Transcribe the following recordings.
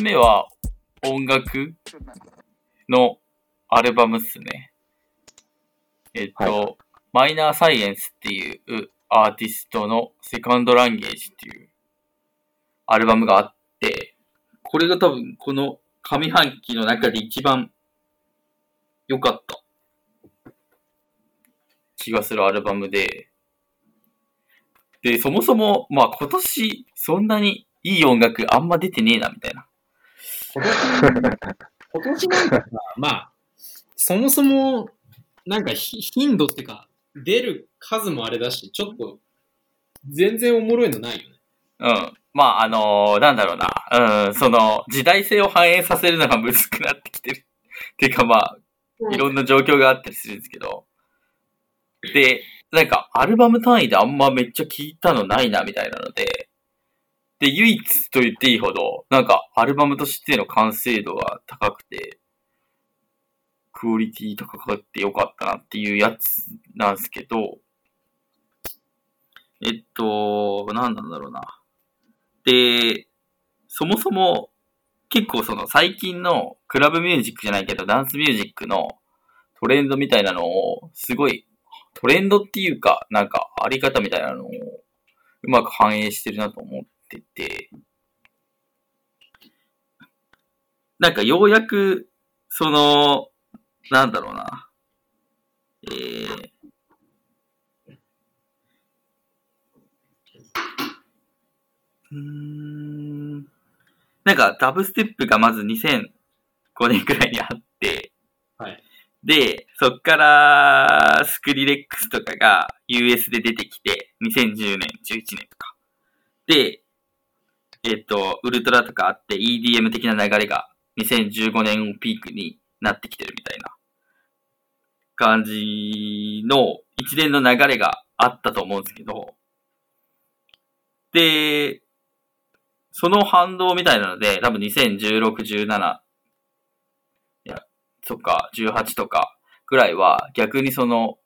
一つ目は音楽のアルバムっすね。えっと、はいマイナーサイエンスっていうアーティストのセカンドランゲージっていうアルバムがあって、これが多分この上半期の中で一番良かった気がするアルバムで、で、そもそも、まあ今年そんなにいい音楽あんま出てねえなみたいな。今年、今年なんかさ、まあ、そもそも、なんかひ頻度っていうか、出る数もあれだし、ちょっと、全然おもろいのないよね。うん。まあ、あのーなんだろうな。うん、その、時代性を反映させるのが難しくなってきてる。ていうかまあ、いろんな状況があったりするんですけど。で、なんか、アルバム単位であんまめっちゃ聞いたのないな、みたいなので。で、唯一と言っていいほど、なんか、アルバムとしての完成度が高くて、クオリティ高かってよかったなっていうやつなんですけど、えっと、なんなんだろうな。で、そもそも、結構その最近のクラブミュージックじゃないけど、ダンスミュージックのトレンドみたいなのを、すごい、トレンドっていうか、なんかあり方みたいなのを、うまく反映してるなと思ってて、なんかようやく、その、なんだろうな、えー、うーん。なんかダブステップがまず2005年くらいにあって、はい。で、そっからスクリレックスとかが US で出てきて、2010年、11年とか。で、えっと、ウルトラとかあって EDM 的な流れが2015年をピークになってきてるみたいな感じの一連の流れがあったと思うんですけど、で、その反動みたいなので、多分2016、17、いや、そっか、18とかぐらいは逆にその、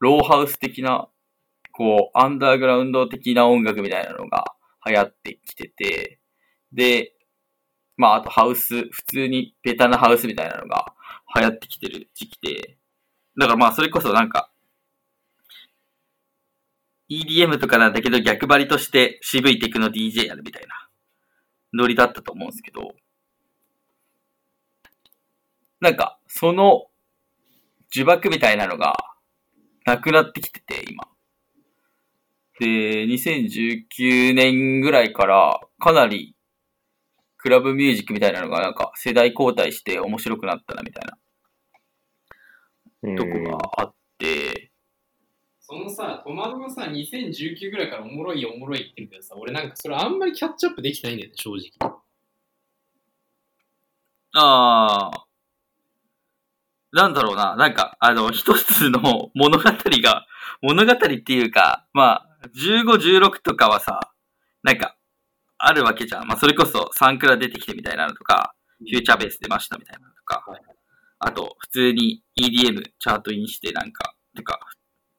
ローハウス的な、こう、アンダーグラウンド的な音楽みたいなのが流行ってきてて、で、まあ、あとハウス、普通にベタなハウスみたいなのが流行ってきてる時期で、だからまあ、それこそなんか、EDM とかなんだけど逆張りとして渋いテクノ DJ やるみたいなノリだったと思うんですけど、なんか、その呪縛みたいなのがなくなってきてて、今。で、2019年ぐらいからかなりクラブミュージックみたいなのがなんか世代交代して面白くなったなみたいなうんとこがあって、そのさ、トマトがさ、2019ぐらいからおもろいおもろいって言うけどさ、俺なんかそれあんまりキャッチアップできてないんだよね、正直。ああ。なんだろうな。なんか、あの、一つの物語が、物語っていうか、まあ、15、16とかはさ、なんか、あるわけじゃん。まあ、それこそサンクラ出てきてみたいなのとか、フューチャーベース出ましたみたいなのとかはい、あと、普通に EDM チャートインしてなんか、とか、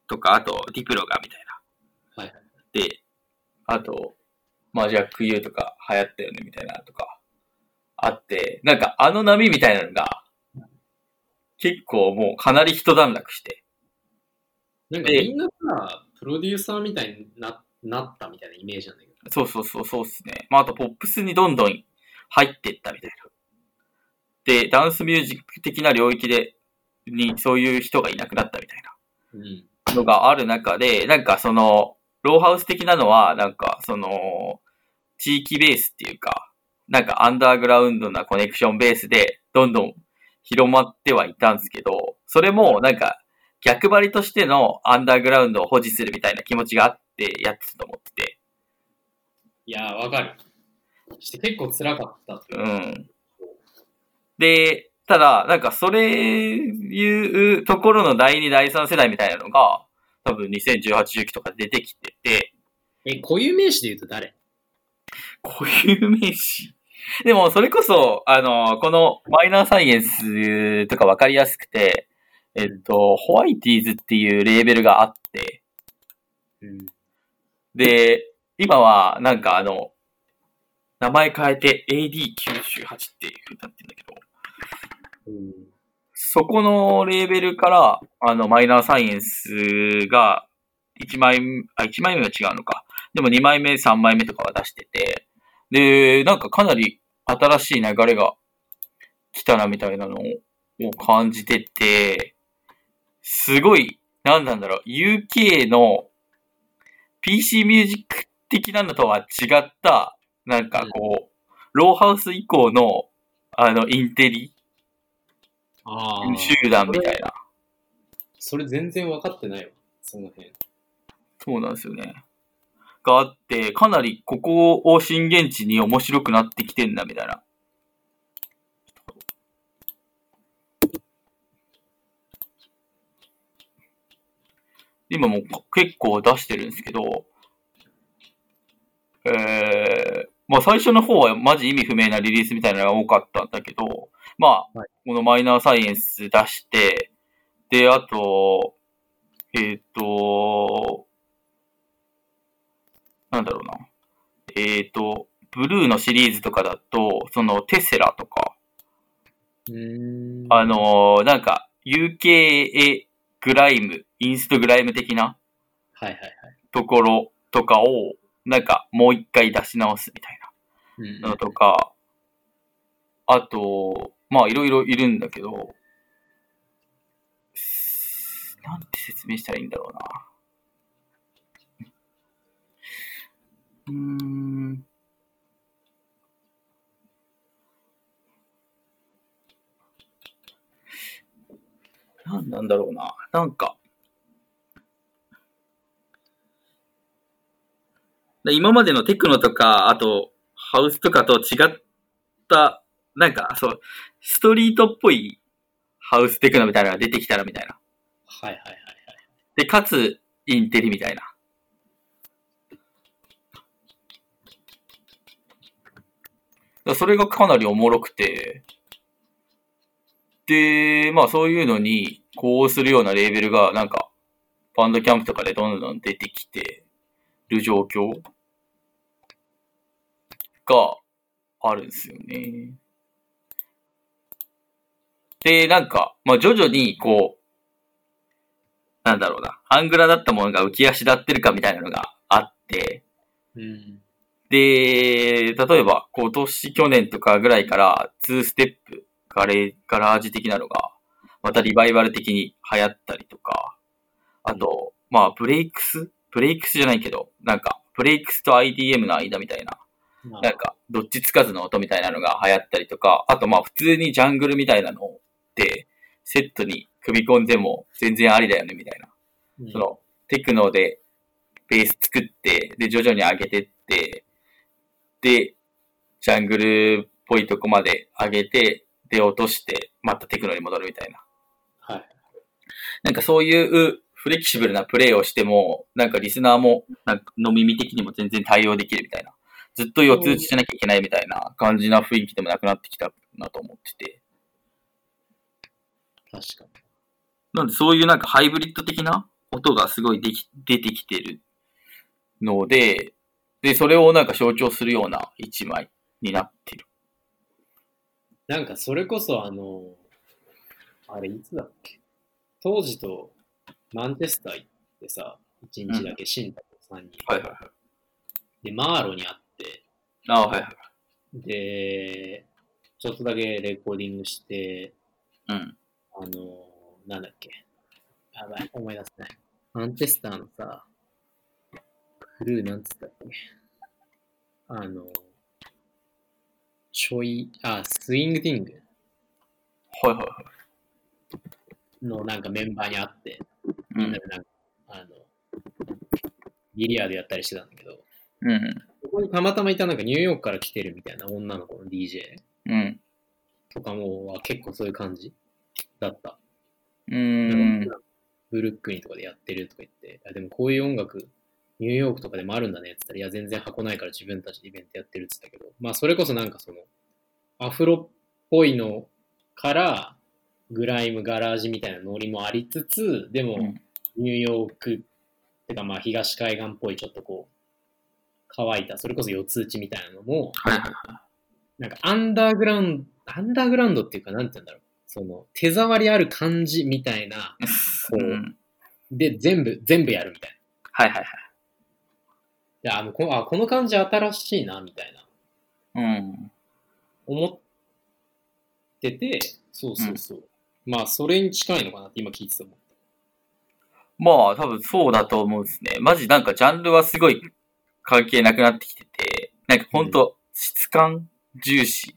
とか、あと、ディプロがみたいな。はいで、あと、まあ、ジャック U とか流行ったよねみたいなのとか、あって、なんかあの波みたいなのが、結構もうかなり一段落して。でなんかみんなさ、プロデューサーみたいにななったみたいなイメージなんだけど。そうそうそう、そうっすね。まあ、あとポップスにどんどん入ってったみたいな。で、ダンスミュージック的な領域で、にそういう人がいなくなったみたい。なのがある中で、なんかその、ローハウス的なのは、なんかその、地域ベースっていうか、なんかアンダーグラウンドなコネクションベースで、どんどん広まってはいたんですけど、それもなんか逆張りとしてのアンダーグラウンドを保持するみたいな気持ちがあってやってたと思ってて、いやー、わかる。して結構辛かったっうう。ん。で、ただ、なんかそれいうところの第2、第3世代みたいなのが、多分2018、19とか出てきてて、え、固有名詞で言うと誰？固有名詞？でも、それこそ、あの、このマイナーサイエンスとかわかりやすくて、えっと、ホワイティーズっていうレーベルがあって、うん。で、今は、なんかあの、名前変えて AD98 っていう風になってんだけど、うん。そこのレーベルから、あの、マイナーサイエンスが、1枚目、あ、1枚目は違うのか。でも2枚目、3枚目とかは出してて、で、なんかかなり新しい流れが来たなみたいなのを感じてて、すごい、なんなんだろう、UK の PC ミュージック的なのとは違った、なんかこう、ローハウス以降の、あの、インテリああ。集団みたいな。それ全然分かってないわ。その辺。そうなんですよね。があって、かなりここを震源地に面白くなってきてんだみたいな。今もう結構出してるんですけど、えー、まあ最初の方はマジ意味不明なリリースみたいなのが多かったんだけど、まあ、はいこのマイナーサイエンス出して、で、あと、えっ、と、なんだろうな。えっ、と、ブルーのシリーズとかだと、そのテセラとか。あのーなんか、UKA グライム、インストグライム的なはいはいはい。ところとかを、なんか、もう一回出し直すみたいうんなのとか、あと、まあ、いろいろいるんだけど、なんて説明したらいいんだろうな。うーん。なんなんだろうな。なんか。で今までのテクノとか、あと、ハウスとかと違った、なんか、そう、ストリートっぽいハウステクノみたいなのが出てきたらみたいな。はいはいはいはい。で、かつ、インテリみたいな。だそれがかなりおもろくて、で、まあそういうのに、こうするようなレーベルが、なんか、バンドキャンプとかでどんどん出てきてる状況があるんですよね。で、なんか、まあ徐々に、こう、なんだろうな、アングラだったものが浮き足立ってるかみたいなのがあって、うん。で、例えば今年、去年とかぐらいから2ステップ、ガレガラージ的なのが、またリバイバル的に流行ったりとか、あと、まあブレイクス？ブレイクスじゃないけど、なんか、ブレイクスと IDM の間みたいな、まあ。なんか、どっちつかずの音みたいなのが流行ったりとか、あとまあ普通にジャングルみたいなのって、セットに組み込んでも全然ありだよねみたいな。うん。その、テクノでベース作って、で、徐々に上げてって、で、ジャングルっぽいとこまで上げて、で、落として、またテクノに戻るみたいな。なんかそういうフレキシブルなプレイをしても、なんかリスナーも、なんかの耳的にも全然対応できるみたいな。ずっと四つ打ちしなきゃいけないみたいな感じな雰囲気でもなくなってきたなと思ってて。確かに。なんでそういうなんかハイブリッド的な音がすごいでき出てきてるので、で、それをなんか象徴するような一枚になってる。なんかそれこそあの、あれいつだっけ？当時とマンチェスター行ってさ、一日だけシンタと3人、はいはいはい。で、マーロに会って、あはいはい。で、ちょっとだけレコーディングして、うん。あの、なんだっけ。やばい、思い出せない。マンチェスターのさ、クルーなんつったっけ。あの、ちょい、あ、スイングティングはいはいはい。のなんかメンバーに会って、うんみんな。でなんか、あの、ビリヤードやったりしてたんだけど、うん。ここにたまたまいたなんかニューヨークから来てるみたいな女の子の DJ うん。とかもは結構そういう感じだった。うーん。ブルックリンとかでやってるとか言って、あでもこういう音楽、ニューヨークとかでもあるんだねって言ったら、いや、全然箱ないから自分たちでイベントやってるって言ってたけど、まあ、それこそなんかその、アフロっぽいのから、グライム、ガラージみたいなノリもありつつ、でもうん、ニューヨーク、てかまあ、東海岸っぽいちょっとこう、乾いた、それこそ四つ打ちみたいなのも、はいはいはなんかアンダーグラウンド、アンダーグラウンドっていうか、なんて言うんだろう。その、手触りある感じみたいな、い。こううん。で、全部、全部やるみたいな。いはいはいはい。や、あのこあこの感じ新しいな、みたいな。うん。思ってて、そうそうそう。まあ、それに近いのかなって今聞いてたもん。まあ、多分そうだと思うんですね。マジなんかジャンルはすごい関係なくなってきてて、なんかほんと質感重視。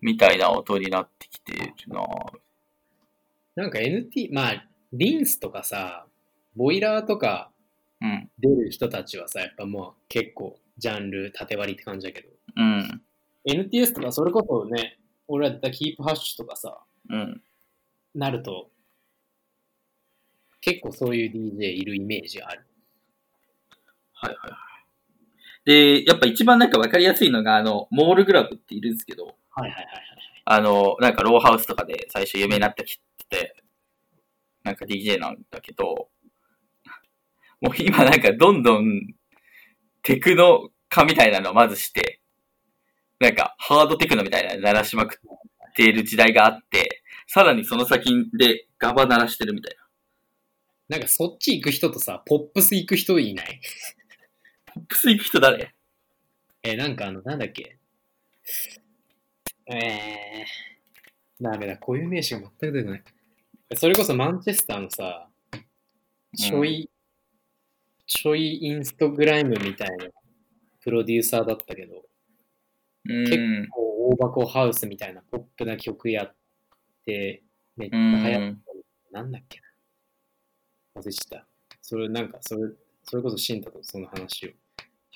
みたいな音になってきてるななんか NT、まあ、リンスとかさ、ボイラーとかうん。出る人たちはさ、やっぱもう結構ジャンル縦割りって感じだけど、うん。NTS とかそれこそね、俺らだったらキープハッシュとかさ、うん。なると、結構そういう DJ いるイメージがある。はいはいはい。で、やっぱ一番なんかわかりやすいのが、あの、モールグラブっているんですけど、はいはいはいはい。あの、なんかローハウスとかで最初有名になったきって、なんか DJ なんだけど、もう今なんかどんどんテクノ化みたいなのをまずして、なんかハードテクノみたいなの鳴らしまくっている時代があって、さらにその先でガバ鳴らしてるみたいな。なんかそっち行く人とさ、ポップス行く人いない？ポップス行く人誰？えーなんかあの、なんだっけ？えー、ダメだ、こういう名詞が全く出てこない。それこそマンチェスターのさ、ちょい、ちょいインストグライムみたいなプロデューサーだったけど、う結ん。こう大箱ハウスみたいなポップな曲やって、めっちゃう流行ったん。なんだっけな。忘れちゃった。それなんか、それ、それこそシンタとその話を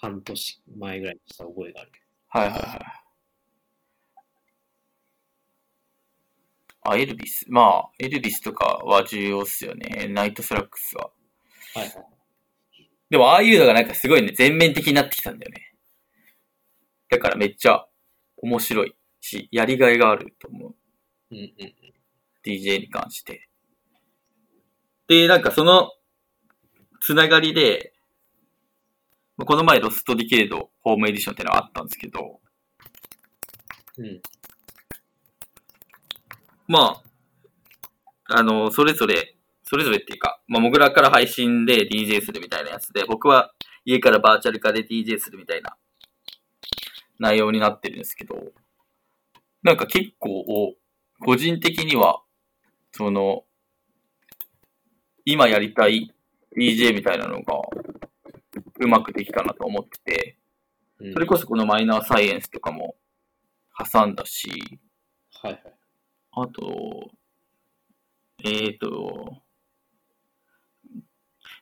半年前ぐらいにした覚えがある。はいはいはい。あ、エルビス。まあ、エルビスとかは重要っすよね。ナイトスラックスは。はいはい。でも、ああいうのがなんかすごいね、全面的になってきたんだよね。だからめっちゃ面白いし、やりがいがあると思う。うんうん。DJ に関して。で、なんかその、つながりで、まあこの前ロストディケイドホームエディションってのがあったんですけど、うん。まあ、あの、それぞれ、それぞれっていうか、まあ、モグラから配信で DJ するみたいなやつで、僕は家からバーチャル化で DJ するみたいな内容になってるんですけど、なんか結構、個人的には、その、今やりたい DJ みたいなのが、うまくできたなと思ってて、うん、それこそこのマイナーサイエンスとかも挟んだし、はいはい。あと、えーと、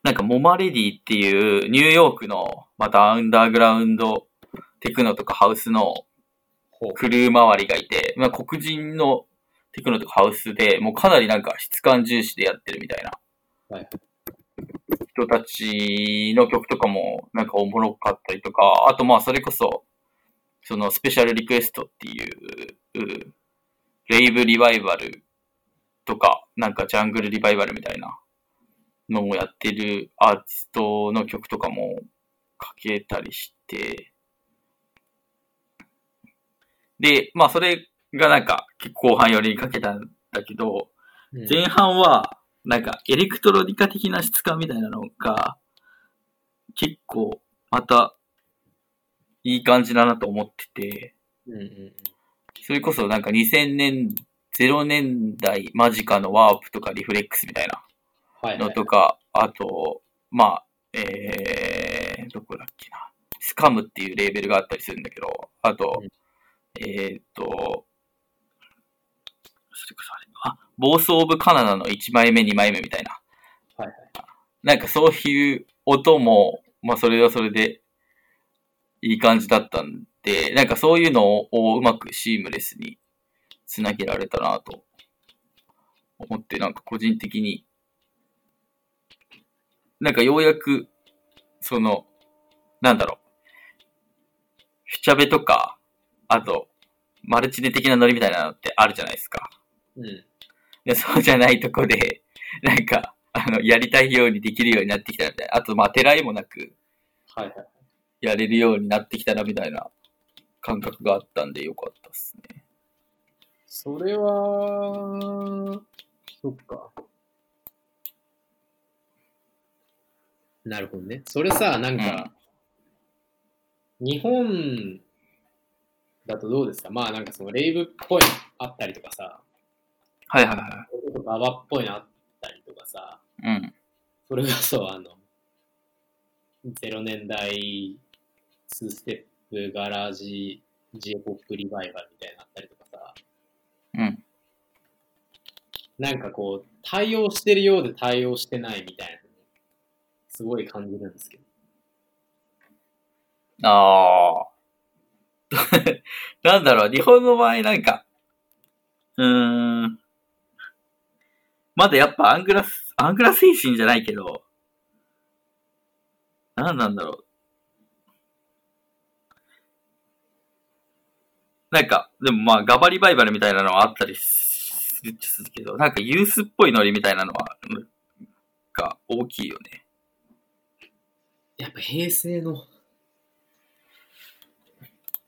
なんかモマレディっていうニューヨークのまたアンダーグラウンドテクノとかハウスの。クルー周りがいて、まあ、黒人のテクノとかハウスでもうかなりなんか質感重視でやってるみたいなはい人たちの曲とかもなんかおもろかったりとか、あとまあそれこそ、そのスペシャルリクエストっていう、うレイブリバイバルとか、なんかジャングルリバイバルみたいなのをやってるアーティストの曲とかもかけたりして、で、まあそれがなんか結構後半寄りにかけたんだけど、うん前半はなんかエレクトロニカ的な質感みたいなのが結構またいい感じだなと思ってて、うんうんうん。それこそなんか2000年、0年代間近のワープとかリフレックスみたいなはい、はい。のとか、あと、まあ、えー、どこだっけな。スカムっていうレーベルがあったりするんだけど、あと、うんえーっと、あれ、あ、ボースオブカナダの1枚目、2枚目みたいな。はいはい。なんかそういう音も、まあそれはそれでいい感じだったんで、なんかそういうのをうまくシームレスにつなげられたなと思って、なんか個人的に、なんかようやく、その、なんだろう、フィチャベとか、あと、マルチネ的なノリみたいなのってあるじゃないですか。うん。で、そうじゃないとこで、なんか、あの、やりたいようにできるようになってきたみたいな。あと、まあ、てらいもなくはいはい。やれるようになってきたな、みたいな感覚があったんでよかったっすね。それは、そっか。なるほどね。それさ、なんか、日本だとどうですか？まあなんかそのレイブっぽいのあったりとかさ、はいはいはババっぽいのあったりとかさ、い。うん。それこそあの、0年代2ステップガラージ J-POP リバイバルみたいなのあったりとかさ、うん。なんかこう、対応してるようで対応してないみたいなのすごい感じるんですけど。ああ。なんだろう、日本の場合なんか、うーん。まだやっぱアングラス、アングラ精神じゃないけど、なんなんだろう。なんか、でもまあ、ガバリバイバルみたいなのはあったりするっするけど、なんかユースっぽいノリみたいなのは、が大きいよね。やっぱ平成の、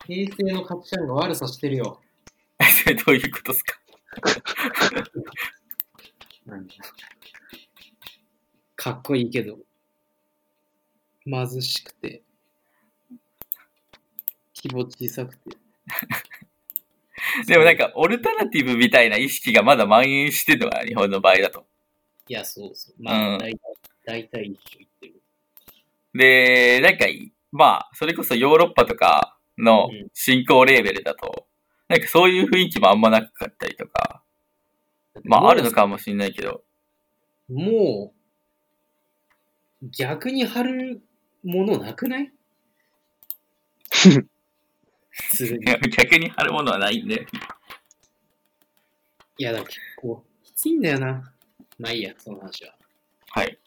平成の価値観が悪さしてるよ。そ れどういうことですか？かっこいいけど、貧しくて、規模小さくて。でもなんか、オルタナティブみたいな意識がまだ蔓延してるのが日本の場合だと。いや、そうそう。まあ、うん大体、大体一緒言ってる。で、なんか、まあ、それこそヨーロッパとかのうん進行レーベルだと、なんかそういう雰囲気もあんまなかったりとか、まああるのかもしれないけど、もう、逆に貼るものなくない？逆に貼るものはないんで。いや、だ結構きついんだよな。まあいいや、その話は。はい。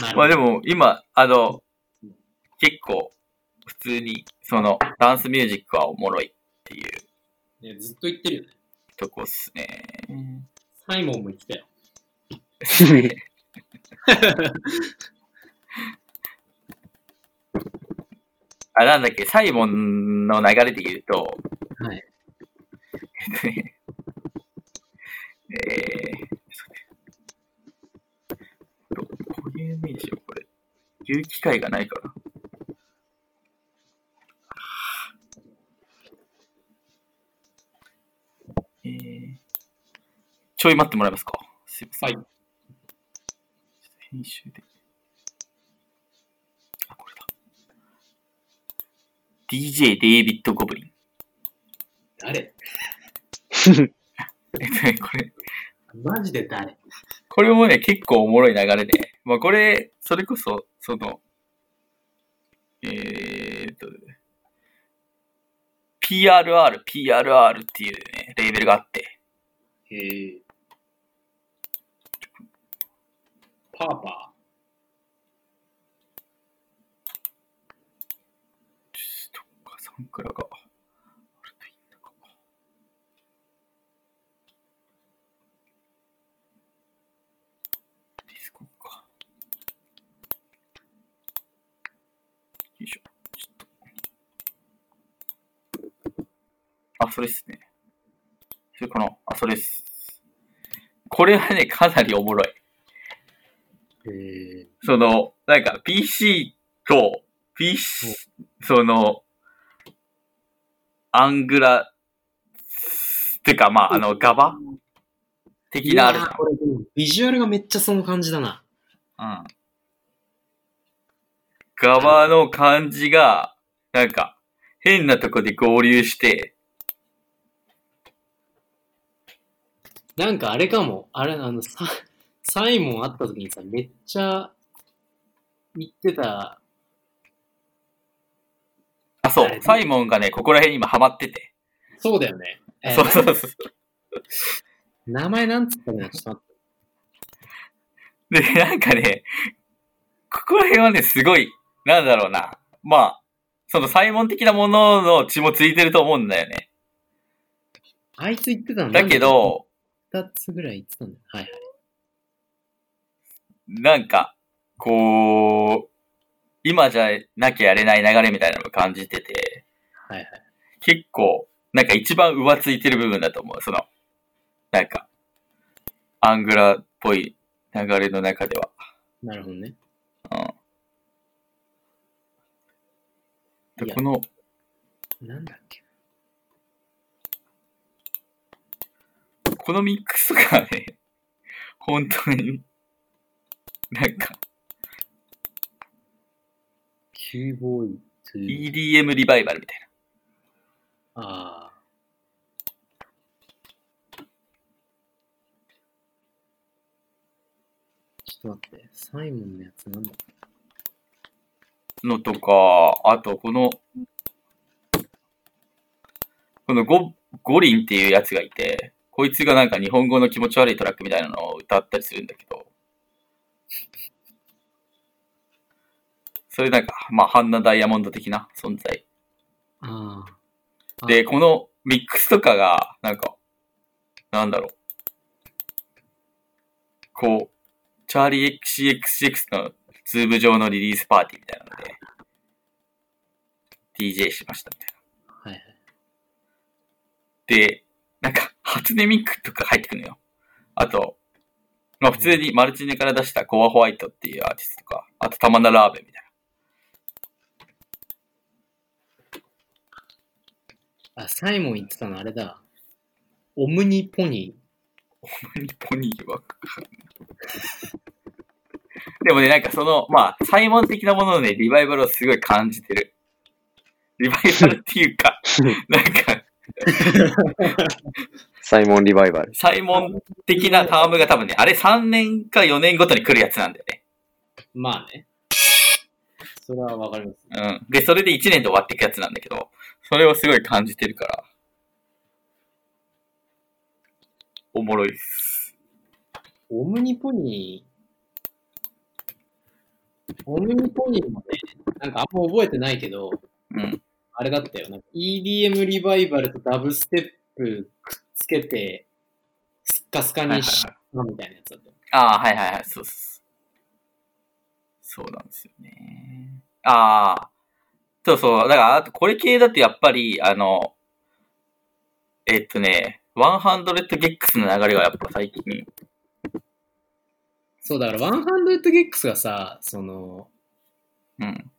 ままあでも、今、あの、結構、普通に、その、ダンスミュージックはおもろいっていうね、ずっと言ってるよね。とこっすね。サイモンも言ってたよ。あ、なんだっけ、サイモンの流れで言うと、はい。えっとね、えー、どこういう名詞をこれ、言う機会がないから。えー、ちょい待ってもらえますか？すいません。はい。編集で。あ、これだ。DJ デイビッド・ゴブリン。誰？えっとね、これ、マジで誰？これもね、結構おもろい流れで、まあこれ、それこそ、その、えーっと、PRR、PRR っていうね、レーベルがあって、へえ。パーパちょっとか、サンクラが。あ、それっすね。それかなあ、それっす。これはね、かなりおもろい。え。その、なんか PC と、PC、その、アングラ、てかまあ、あの、ガバ？的なあるじうわーこれでもビジュアルがめっちゃその感じだな。ゃん。うん。ガバの感じが、なんか、変なとこで合流して、なんかあれかも、あれ、あの、ササイモン会った時にさ、めっちゃ言ってた、あ、そう、サイモンがね、ここら辺に今ハマってて。そうだよね。えーそうそうそう。名前なんつったかなちょっと待って。で、なんかね、ここら辺はね、すごい、なんだろうな。まあ、そのサイモン的なものの血もついてると思うんだよね。あいつ言ってたんだだけ、ど、二つぐらい言ってたんだよ。はいはい。なんか、こう、今じゃなきゃやれない流れみたいなのを感じてて、はいはい。結構、なんか一番浮ついてる部分だと思う。その、なんか、アングラっぽい流れの中では。なるほどね。うん。でこの、なんだっけ？このミックスがね、本当に、なんか、キューボーイ2。EDM リバイバルみたいああ。ちょっと待って、サイモンのやつなんだなのとか、あとこの、このゴ、ゴリンっていうやつがいて、こいつがなんか日本語の気持ち悪いトラックみたいなのを歌ったりするんだけど、それなんか、まあ、ハンナダイヤモンド的な存在。で、このミックスとかが、なんか、なんだろう。こう、 Charli XCX の Zoom 上のリリースパーティーみたいなので、DJ しましたみたいな。はいはい。で、なんか、初音ミクとか入ってくるのよ。あと、まあ普通にマルチネから出した KOAN Sound っていうアーティストとか、あとタマナラーベンみたいあ、サイモン言ってたのあれだ。オムニポニな。ニポニーは。でもね、なんかその、まあ、サイモン的なもののね、リバイバルをすごい感じてる。リバイバルっていうか、なんか、サイモンリバイバル。サイモン的なタームが多分ね、あれ3年か4年ごとに来るやつなんだよね。ー。まあね。それはわかります。うん。で、それで1年で終わっていくやつなんだけど、それをすごい感じてるから、おもろいっす。オムニポニー、オムニポニーもね、なんかあんま覚えてないけど、うん。あれだったよ。なんか EDM リバイバルとダブステップくっつけて、スッカスカにしはいたみたいなやつだったよ。ああ、はいはいはい、そうそうそう。そうなんですよね。ああ、そうそう。だから、あとこれ系だとやっぱり、あの、えっとね、100ゲックスの流れがやっぱ最近、そうだから、100ゲックスがさ、その、うん。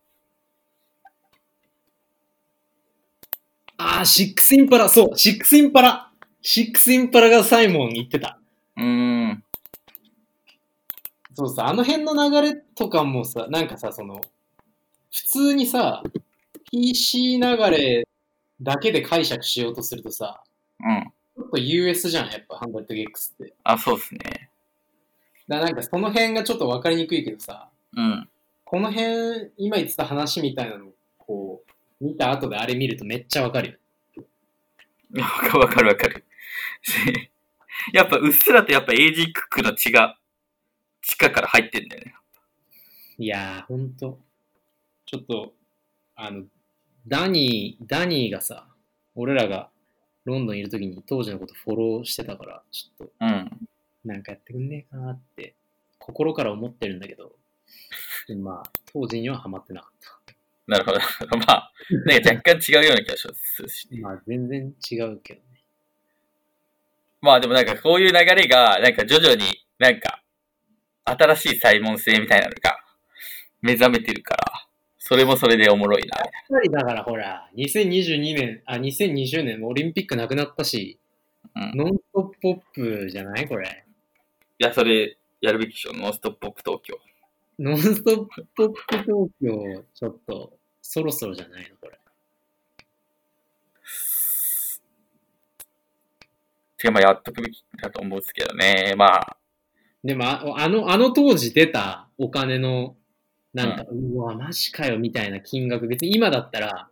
あー、シックスインパラ、そう、シックスインパラ、シックスインパラがサイモン言ってた。うーん。そうさ、あの辺の流れとかもさ、なんかさ、その、普通にさ、PC 流れだけで解釈しようとするとさ、うん。ちょっと US じゃん、やっぱ 100GX って。あ、そうっすね。だからなんかその辺がちょっと分かりにくいけどさ、うん。この辺、今言ってた話みたいなのを、こう、見た後であれ見るとめっちゃわかるよ。わかるわかるわかる。やっぱうっすらとやっぱエイジクックの血が、地下から入ってんだよね。いやー、ほんと。ちょっと、あの、ダニー、ダニーがさ、俺らがロンドンいるときに当時のことフォローしてたから、ちょっと、うん。なんかやってくんねえかなって、心から思ってるんだけど、まあ、当時にはハマってなかっなるほど。まあ、なんか若干違うような気がしますし。た。まあ、全然違うけどね。まあでもなんかこういう流れが、なんか徐々になんか、新しいサイモン性みたいなのが目覚めてるから、それもそれでおもろいな。やっぱりだからほら、2022年、あ、2020年オリンピックなくなったし、うんノンストップポップじゃないこれ？いや、それやるべきでしょ。ノンストップポップ東京。ノンストップポップ東京、ちょっと、そろそろじゃないの？これ。てかまあやっとくべきだと思うんですけどね。まあ、でもあ、あの、あの当時出たお金の、なんか、うわ、マジかよ、みたいな金額、別に今だったら、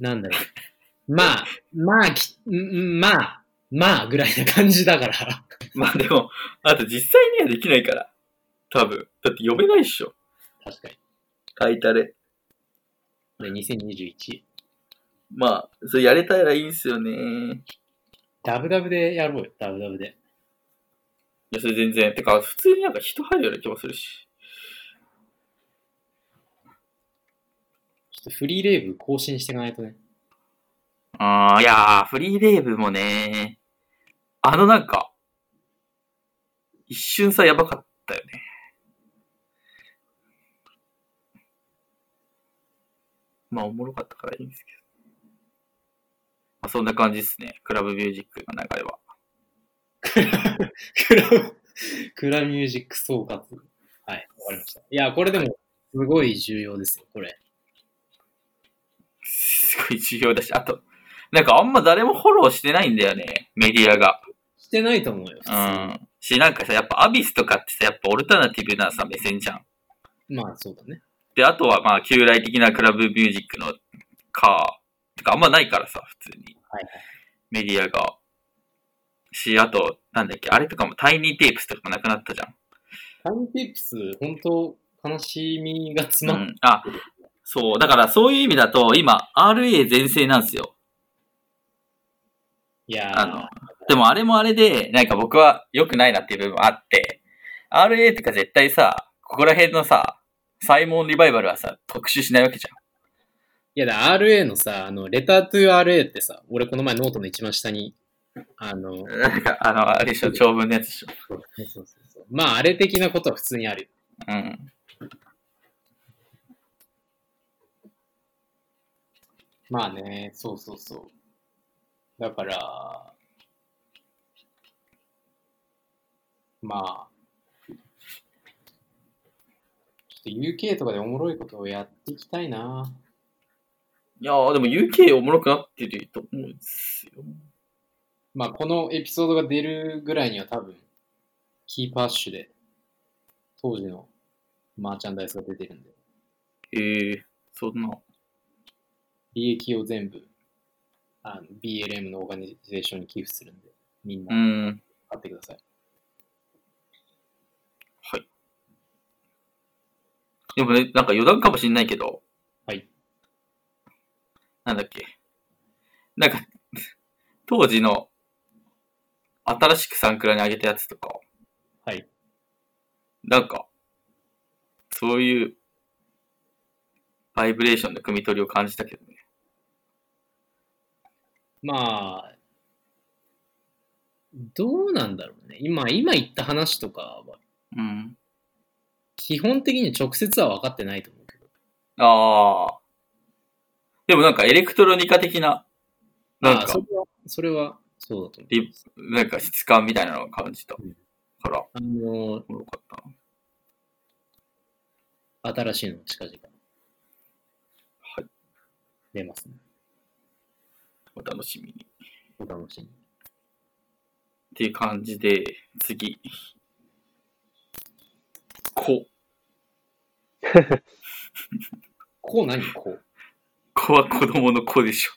なんだろう。まあ、まあ、きんまあ、まあ、ぐらいな感じだから。まあでも、あと実際にはできないから。多分。だって呼べないっしょ。確かに。タイタレ。で、2021。まあ、それやれたらいいんすよね。ダブダブでやろうよ、ダブダブで。や、それ全然。てか、普通になんか人入るような気もするし。ちょっとフリーレーブ更新していかないとね。あー、いやー、フリーレーブもね、あのなんか、一瞬さ、やばかったよね。まあ、おもろかったからいいんですけど。まあ、そんな感じですね。クラブミュージックの流れは。クラブ、クラミュージック総括。はい、わかりました。いや、これでも、すごい重要ですよ、これ。すごい重要だし、あと、なんかあんま誰もフォローしてないんだよね、メディアが。してないと思うよ、普う通ん。し、なんかさ、やっぱアビスとかってさ、やっぱオルタナティブなさ、目線じゃん。まあ、そうだね。で、あとはまあ、旧来的なクラブミュージックのか、てかあんまないからさ、普通に。はいメディアが。し、あと、なんだっけ、あれとかもタイニーテープスとかもなくなったじゃん。タイムテープス、本当悲しみが詰まっうん。あ、そう。だからそういう意味だと、今、RA 全盛なんですよ。いやーあの、でもあれもあれで、なんか僕は良くないなっていう部分あって、RA ってか絶対さ、ここら辺のさ、サイモンリバイバルはさ、特集しないわけじいやだ、RA のさ、あの、レタートゥ RA ってさ、俺この前ノートの一番下に、あの、ゃん。なんか、あの、あれでしょ、長文のやつでしょ。そうそうそうそうまあ、あれ的なことは普通にあるよ。うん。まあね、そうそうそう。だから、まあ、ちょっと UK とかでおもろいことをやっていきたいな。いやー、でも UK おもろくなってると思うんですよ。まあ、このエピソードが出るぐらいには多分、キーパッシュで、当時のマーチャンダイスが出てるんで、へえそんな。利益を全部、あの BLM のオーガニゼーションに寄付するんで、みんうなん。買ってください。でもね、なんか余談かもしんないけど。はい。なんだっけ。なんか、当時の、新しくサンクラに上げたやつとか、はい。なんか、そういう、バイブレーションの汲み取りを感じたけどね。まあ、どうなんだろうね。今、今言った話とかは、うん。基本的に直接は分かってないと思うけど。ああ。でもなんかエレクトロニカ的な、なんかあそ、れは、それは、そうだと思リなんか質感みたいなのを感じた。うんから、う。あの、おもろかったな。新しいの近々はい。出ますね。お楽しみに。お楽しみに。っていう感じで、次。こ。こう何？こう。子は子供の子でしょ。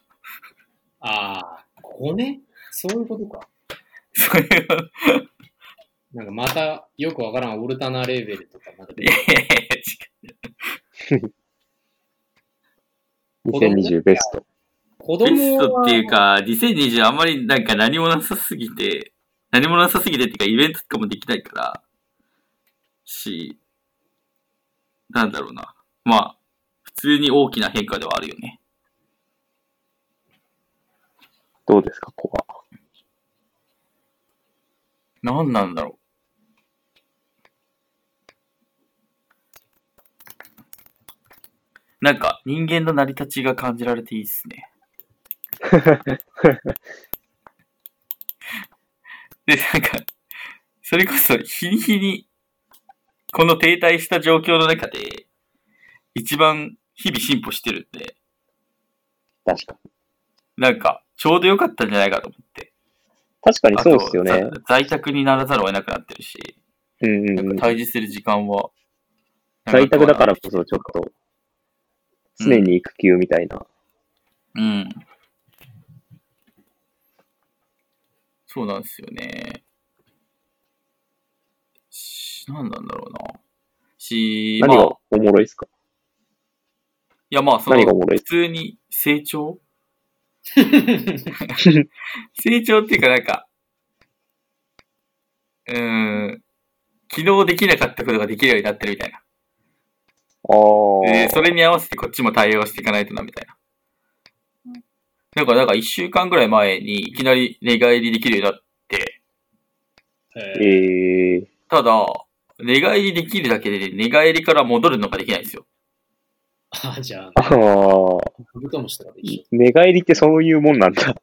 ああ、こうね？そういうことか。それは、なんかまたよくわからんオルタナレーベルとかなんか出いやていやいや違う。2020ベスト。子ベストっていうか、2020あんまりなんか何もなさすぎて、何もなさすぎてっていうか、イベントとかもできないから、し、なんだろうな。まあ、普通に大きな変化ではあるよね。どうですか、コア。何なんだろう。なんか、人間の成り立ちが感じられていいっすね。で、なんか、それこそ日に日に、この停滞した状況の中で、一番日々進歩してるんで、確かに。なんか、ちょうど良かったんじゃないかと思って。確かにそうですよね。在宅にならざるを得なくなってるし、うんうんうん。なんか対峙する時間は、在宅だからこそちょっと、常に育休みたいな。うん。そうなんですよね。し、何なんだろうな。し、まあ、何がおもろいですか？いやまあ、その、何がおもろい？普通に成長？成長っていうかなんか、うーん、昨日できなかったことができるようになってるみたいな。ああ。で、それに合わせてこっちも対応していかないとな、みたいな。なんか、なんか一週間ぐらい前にいきなり寝返りできるようになって、えーええただ、寝返りできるだけで寝返りから戻るのができないんですよ。あ、じゃあ、ああ。カブトムシとかで一緒。寝返りってそういうもんなんだ。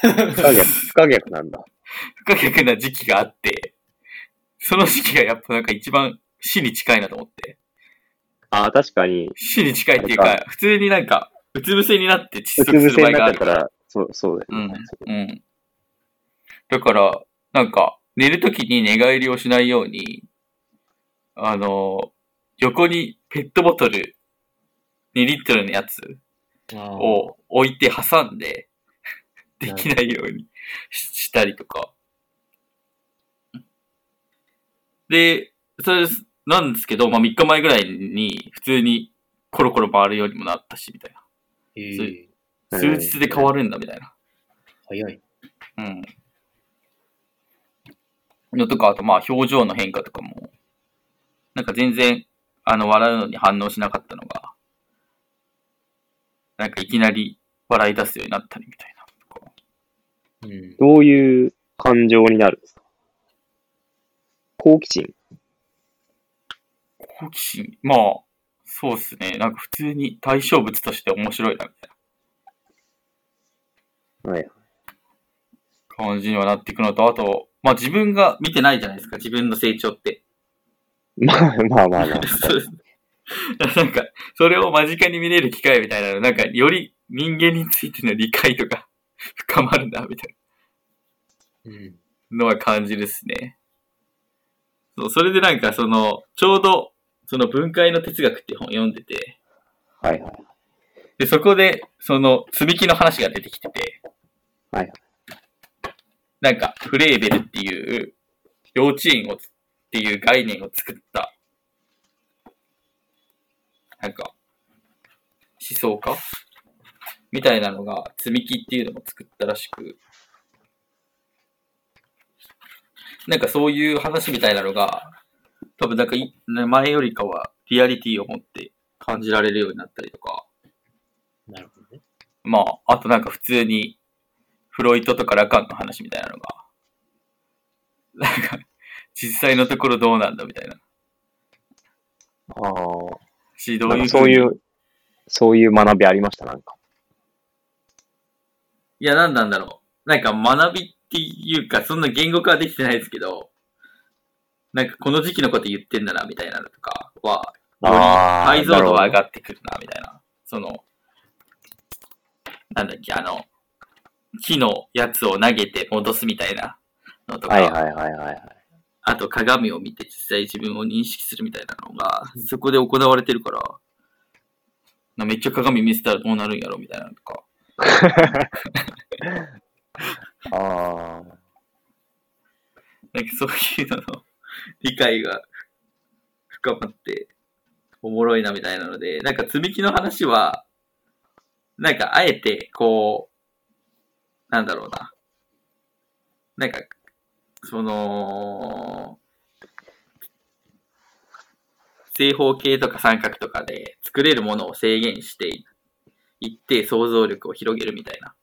不可逆、不可逆なんだ。不可逆な時期があって、その時期がやっぱなんか一番死に近いなと思って。ああ、確かに、死に近いっていうか、普通になんか、うつ伏せになって窒息する場合があるから。なっちゃったら、そう、そうだよね。うん。だから、なんか、寝るときに寝返りをしないように、あの、横にペットボトル2リットルのやつを置いて挟んで、できないようにししたりとか。で、それですなんですけど、まあ3日前ぐらいに普通にコロコロ回るようにもなったし、みたいえーな。数日で変わるんだ、みたいな。早い。うん。のとか、あとまあ表情の変化とかも、なんか全然、あの、笑うのに反応しなかったのが、なんかいきなり笑い出すようになったりみたいな。うん。どういう感情になるんですか？好奇心？好奇心、まあ、そうっすね。なんか普通に対象物として面白いな、みたいはい。な感じにはなっていくのと、あと、まあ自分が見てないじゃないですか、自分の成長って。まあまあまあまあ。なんか、それを間近に見れる機会みたいなの、なんか、より人間についての理解とか 深まるな、みたいうん。なのは感じるっすね。そう、それでなんか、その、ちょうど、その分解の哲学っていう本を読んでて、はいはい。で、そこで、その、積み木の話が出てきてて、はい。なんか、フレーベルっていう、幼稚園をつ、っていう概念を作った、なんか、思想家？みたいなのが、積み木っていうのも作ったらしく、なんかそういう話みたいなのが、多分なんか前よりかはリアリティを持って感じられるようになったりとか、なるほどね。まあ、あとなんか普通に、フロイトとかラカンの話みたいなのが、なんか、実際のところどうなんだみたいな。ああ。し、どういうそういう、そういう学びありました、なんか。いや、なんなんだろう。なんか学びっていうか、そんな言語化はできてないですけど、なんかこの時期のこと言ってんだな、みたいなのとかは、よりああ。解像度が上がってくるな、みたいな。その、なんだっけ、あの、木のやつを投げて戻すみたいなのとか、はいはいはいはい。あと鏡を見て実際自分を認識するみたいなのが、そこで行われてるから、なめっちゃ鏡見せたらどうなるんやろみたいなのとか。ああ。なんかそういうのの理解が深まっておもろいなみたいなので、なんか積み木の話は、なんかあえてこう、なんだろうな。なんか、その、正方形とか三角とかで作れるものを制限していって想像力を広げるみたいな。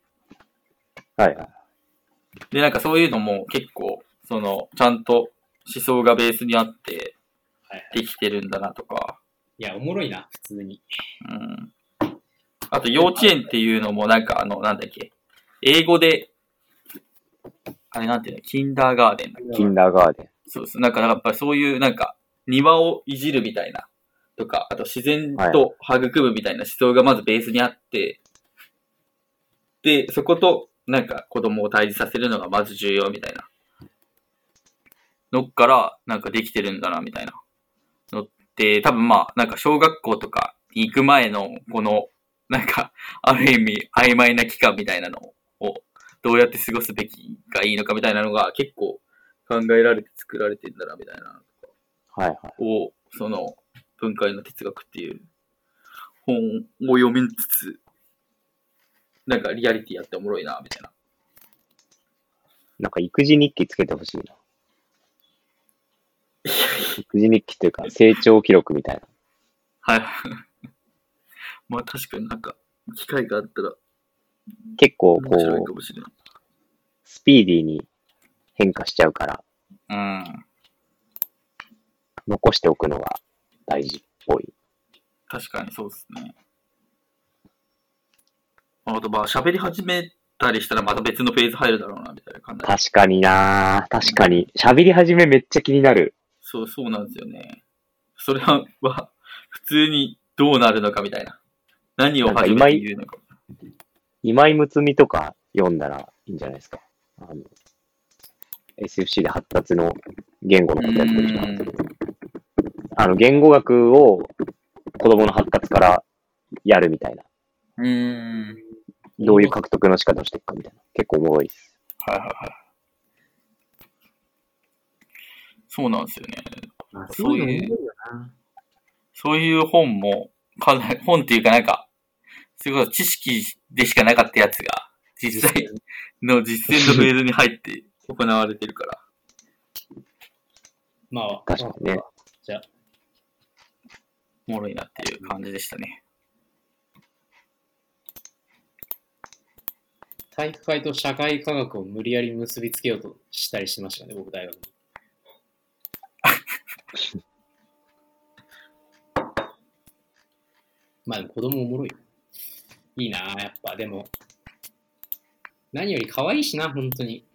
はいはい。で、なんかそういうのも結構、その、ちゃんと思想がベースにあって。できてるんだなとか、いや、おもろいな、普通に。うん。あと幼稚園っていうのもなんかあの、なんだっけ、英語で、あれなんていうの、キンダーガーデンだっけキンダーガーデン。そうそう、なんかやっぱりそういうなんか、庭をいじるみたいな、とか、あと自然と育むみたいな思想がまずベースにあって、で、そことなんか子供を対峙させるのがまず重要みたいな。のっから、なんかできてるんだな、みたいな。のって、多分まあ、なんか小学校とかに行く前の、この、なんか、ある意味曖昧な期間みたいなのを、どうやって過ごすべきがいいのかみたいなのが結構考えられて作られてんだな、みたいな。はいはい。を、その、文化への哲学っていう本を読みつつ、なんかリアリティやっておもろいな、みたいな。なんか育児日記つけてほしいな。育児日記というか、成長記録みたいな。はい。まあ確かになんか、機会があったら結構、こう。スピーディーに変化しちゃうから、うん。残しておくのが大事っぽい。確かにそうですね。あとまあ喋り始めたりしたらまた別のフェーズ入るだろうな、みたいな感じ。確かにな確かに。喋り始めめっちゃ気になる。そう、そうなんですよね。それは、は普通にどうなるのかみたいな。何を初めて言うのか。今井睦美とか読んだらいいんじゃないですか。あの、SFC で発達の言語のことやってる人なんですけど、あの、言語学を子供の発達からやるみたいな。うーん。どういう獲得の仕方をしていくかみたいな。結構おもろいです。はいはいはい。そうなんですよね。まあそういう。そういう本も、かなり、本っていうかなんか、すごい知識でしかなかったやつが、実際の実践のフェーズに入って行われてるから。まあ、確かにね。じゃあ、おもろいなっていう感じでしたね。体育会と社会科学を無理やり結びつけようとしたりしてましたね、僕大学に。まあ子供おもろいよ。いいなあやっぱ。でも、何より可愛いしな、本当に。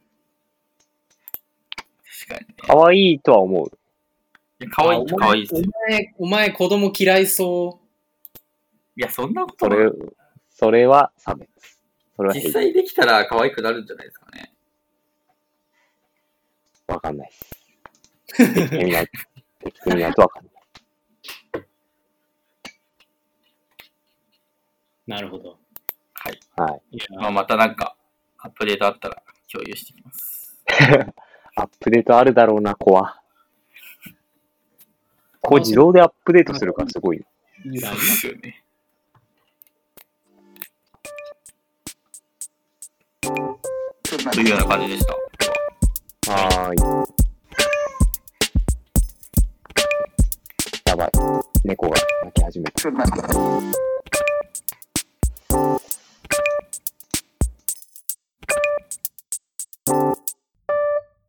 確かにね。可愛いとは思う。いや可愛い可愛いですよ。お前、お前子供嫌いそう。いや、そんなことそないれ、それは差別。それは実平際できたら可愛くなるんじゃないですかね。わかんないです。できてみない、できてみないとわかんない。なるほど。はい。はい。まあ、またなんか、アップデートあったら共有してきます。アップデートあるだろうな、子は。こう自動でアップデートするからすごい。そうですよね。というような感じでした。はーい。やばい。猫が鳴き始めた。